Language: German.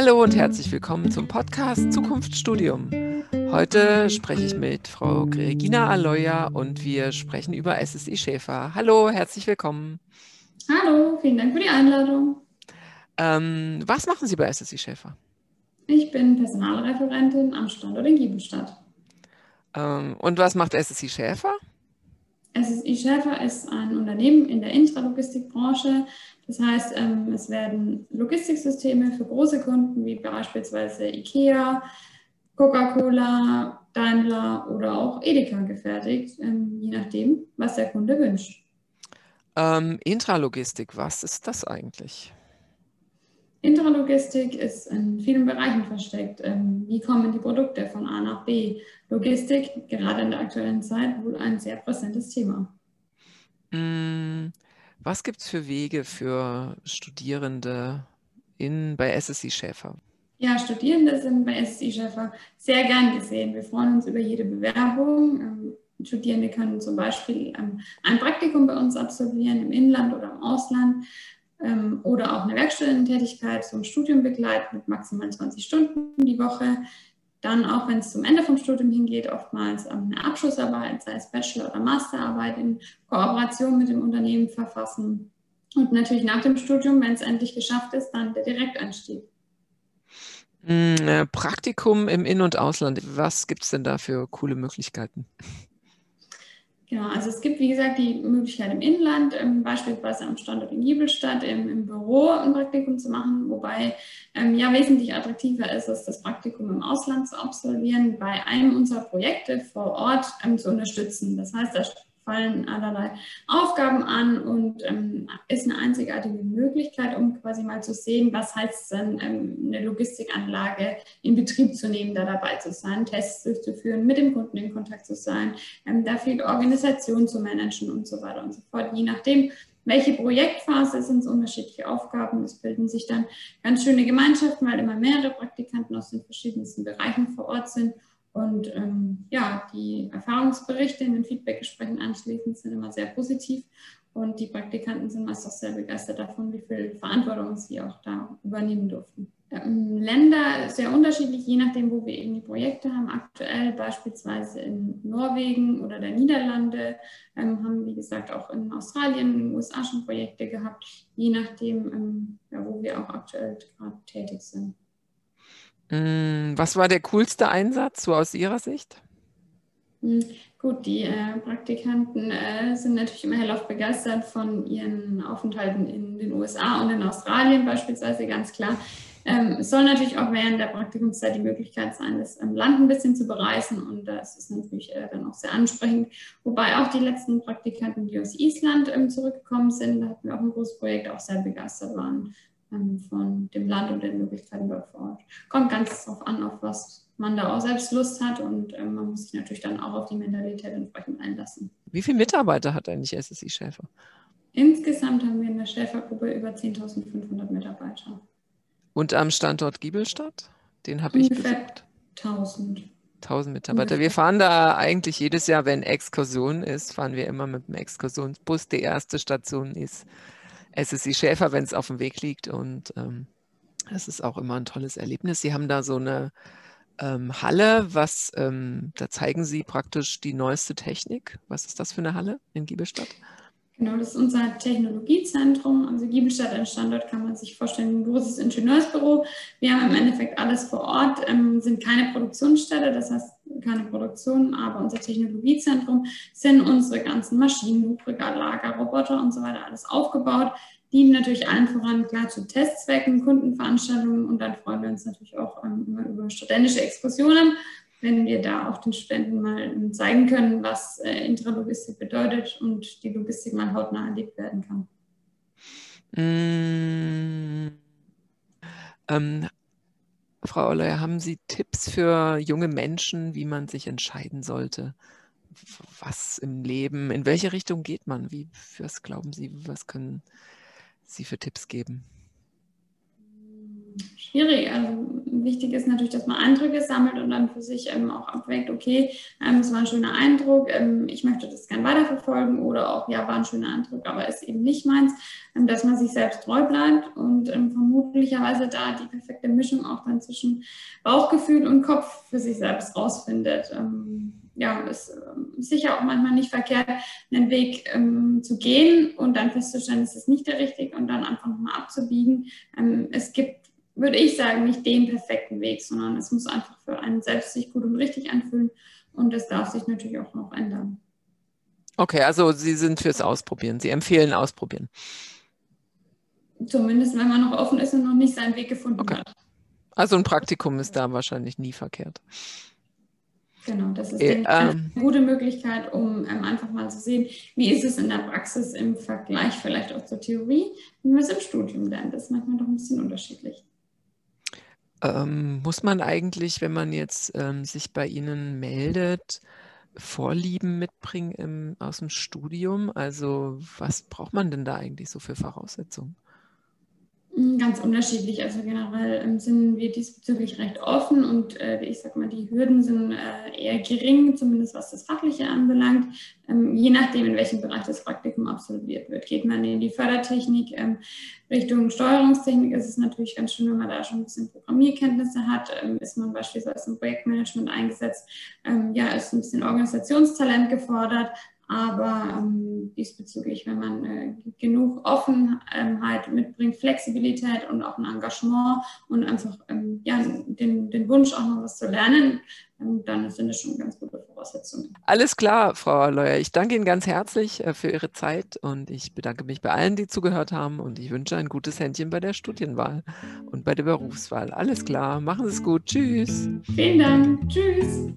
Hallo und herzlich willkommen zum Podcast Zukunftsstudium. Heute spreche ich mit Frau Regina Aloya und wir sprechen über SSI Schäfer. Hallo, herzlich willkommen. Hallo, vielen Dank für die Einladung. Ähm, was machen Sie bei SSI Schäfer? Ich bin Personalreferentin am Standort in Giebelstadt. Ähm, und was macht SSI Schäfer? SSI Schäfer ist ein Unternehmen in der Intralogistikbranche. Das heißt, ähm, es werden Logistiksysteme für große Kunden wie beispielsweise IKEA, Coca-Cola, Daimler oder auch Edeka gefertigt, ähm, je nachdem, was der Kunde wünscht. Ähm, Intralogistik, was ist das eigentlich? Intralogistik ist in vielen Bereichen versteckt. Ähm, wie kommen die Produkte von A nach B? Logistik, gerade in der aktuellen Zeit, wohl ein sehr präsentes Thema. Mm, was gibt es für Wege für Studierende in, bei SSI Schäfer? Ja, Studierende sind bei SSI Schäfer sehr gern gesehen. Wir freuen uns über jede Bewerbung. Ähm, Studierende können zum Beispiel ähm, ein Praktikum bei uns absolvieren im Inland oder im Ausland ähm, oder auch eine Werkstudententätigkeit zum Studium begleiten mit maximal 20 Stunden die Woche. Dann auch, wenn es zum Ende vom Studium hingeht, oftmals ähm, eine Abschlussarbeit, sei es Bachelor- oder Masterarbeit in Kooperation mit dem Unternehmen verfassen. Und natürlich nach dem Studium, wenn es endlich geschafft ist, dann der Direkteinstieg. Hm, äh, Praktikum im In- und Ausland. Was gibt es denn da für coole Möglichkeiten? Genau, also es gibt, wie gesagt, die Möglichkeit im Inland, ähm, beispielsweise am Standort in Giebelstadt im, im, Büro ein Praktikum zu machen, wobei ähm, ja wesentlich attraktiver ist es, das Praktikum im Ausland zu absolvieren, bei einem unserer Projekte vor Ort ähm, zu unterstützen. Das heißt, da fallen allerlei Aufgaben an und ähm, ist eine einzigartige Möglichkeit, um quasi mal zu sehen, was heißt es denn, ähm, eine Logistikanlage in Betrieb zu nehmen, da dabei zu sein, Tests durchzuführen, mit dem Kunden in Kontakt zu sein, ähm, da viel Organisation zu managen und so weiter und so fort. Je nachdem, welche Projektphase sind es unterschiedliche Aufgaben. Es bilden sich dann ganz schöne Gemeinschaften, weil immer mehrere Praktikanten aus den verschiedensten Bereichen vor Ort sind und ähm, ja, die Erfahrungsberichte in den Feedbackgesprächen anschließend sind immer sehr positiv. Und die Praktikanten sind meist auch sehr begeistert davon, wie viel Verantwortung sie auch da übernehmen durften. Länder sehr unterschiedlich, je nachdem, wo wir eben die Projekte haben. Aktuell beispielsweise in Norwegen oder der Niederlande ähm, haben, wie gesagt, auch in Australien, in den USA schon Projekte gehabt, je nachdem, ähm, ja, wo wir auch aktuell gerade tätig sind. Mm, was war der coolste Einsatz, so aus Ihrer Sicht? Hm, gut, die äh, Praktikanten äh, sind natürlich immer hellauf begeistert von ihren Aufenthalten in den USA und in Australien beispielsweise, ganz klar. Ähm, es soll natürlich auch während der Praktikumszeit die Möglichkeit sein, das ähm, Land ein bisschen zu bereisen und das ist natürlich äh, dann auch sehr ansprechend. Wobei auch die letzten Praktikanten, die aus Island ähm, zurückgekommen sind, da hatten wir auch ein großes Projekt, auch sehr begeistert waren von dem Land und den Möglichkeiten dort vor Ort. Kommt ganz darauf an, auf was man da auch selbst Lust hat und ähm, man muss sich natürlich dann auch auf die Mentalität entsprechend einlassen. Wie viele Mitarbeiter hat eigentlich SSI Schäfer? Insgesamt haben wir in der Schäfergruppe über 10.500 Mitarbeiter. Und am Standort Giebelstadt? Den habe ich besucht. 1000. 1000 Mitarbeiter. Wir fahren da eigentlich jedes Jahr, wenn Exkursion ist, fahren wir immer mit dem Exkursionsbus. Die erste Station ist SSI Schäfer, wenn es auf dem Weg liegt. Und ähm, das ist auch immer ein tolles Erlebnis. Sie haben da so eine ähm, Halle, was ähm, da zeigen Sie praktisch die neueste Technik. Was ist das für eine Halle in Giebelstadt? Genau, das ist unser Technologiezentrum. Also Giebelstadt als Standort kann man sich vorstellen, ein großes Ingenieursbüro. Wir haben im Endeffekt alles vor Ort, ähm, sind keine Produktionsstätte, das heißt keine Produktion, aber unser Technologiezentrum sind unsere ganzen Maschinen, Lubriker, Lager, Roboter und so weiter alles aufgebaut. Dienen natürlich allen voran klar zu Testzwecken, Kundenveranstaltungen und dann freuen wir uns natürlich auch ähm, immer über studentische Exkursionen wenn wir da auch den Studenten mal zeigen können, was äh, Intralogistik bedeutet und die Logistik mal hautnah erlebt werden kann. Mmh. Ähm, Frau Oller, haben Sie Tipps für junge Menschen, wie man sich entscheiden sollte? Was im Leben, in welche Richtung geht man? Wie, was glauben Sie, was können Sie für Tipps geben? Schwierig. Also wichtig ist natürlich, dass man Eindrücke sammelt und dann für sich ähm, auch abwägt, okay, ähm, es war ein schöner Eindruck, ähm, ich möchte das gerne weiterverfolgen oder auch, ja, war ein schöner Eindruck, aber ist eben nicht meins, ähm, dass man sich selbst treu bleibt und ähm, vermutlicherweise da die perfekte Mischung auch dann zwischen Bauchgefühl und Kopf für sich selbst rausfindet. Ähm, ja, ist sicher auch manchmal nicht verkehrt, einen Weg ähm, zu gehen und dann festzustellen, es ist nicht der richtige und dann einfach nochmal abzubiegen. Ähm, es gibt würde ich sagen, nicht den perfekten Weg, sondern es muss einfach für einen selbst sich gut und richtig anfühlen und das darf sich natürlich auch noch ändern. Okay, also Sie sind fürs Ausprobieren. Sie empfehlen Ausprobieren. Zumindest, wenn man noch offen ist und noch nicht seinen Weg gefunden okay. hat. Also ein Praktikum ist da wahrscheinlich nie verkehrt. Genau, das ist äh, eine gute Möglichkeit, um ähm, einfach mal zu sehen, wie ist es in der Praxis im Vergleich vielleicht auch zur Theorie, wie man es im Studium lernt. Das ist manchmal doch ein bisschen unterschiedlich. Ähm, muss man eigentlich, wenn man jetzt ähm, sich bei Ihnen meldet, Vorlieben mitbringen im, aus dem Studium? Also was braucht man denn da eigentlich so für Voraussetzungen? Hm, ganz unterschiedlich. Also generell ähm, sind wir diesbezüglich recht offen und äh, ich sage mal, die Hürden sind äh, eher gering, zumindest was das Fachliche anbelangt. Ähm, je nachdem, in welchem Bereich das Praktikum absolviert wird. Geht man in die Fördertechnik ähm, Richtung Steuerungstechnik, ist es natürlich ganz schön, wenn man da schon ein bisschen Programmierkenntnisse hat. Ähm, ist man beispielsweise im Projektmanagement eingesetzt, ähm, ja, ist ein bisschen Organisationstalent gefordert. Aber ähm, diesbezüglich, wenn man äh, genug Offenheit mitbringt, Flexibilität und auch ein Engagement und einfach ähm, ja, den, den Wunsch, auch noch was zu lernen, ähm, dann sind es schon ganz gute Voraussetzungen. Alles klar, Frau Leuer. Ich danke Ihnen ganz herzlich äh, für Ihre Zeit und ich bedanke mich bei allen, die zugehört haben und ich wünsche ein gutes Händchen bei der Studienwahl und bei der Berufswahl. Alles klar, machen Sie es gut. Tschüss. Vielen Dank. Tschüss.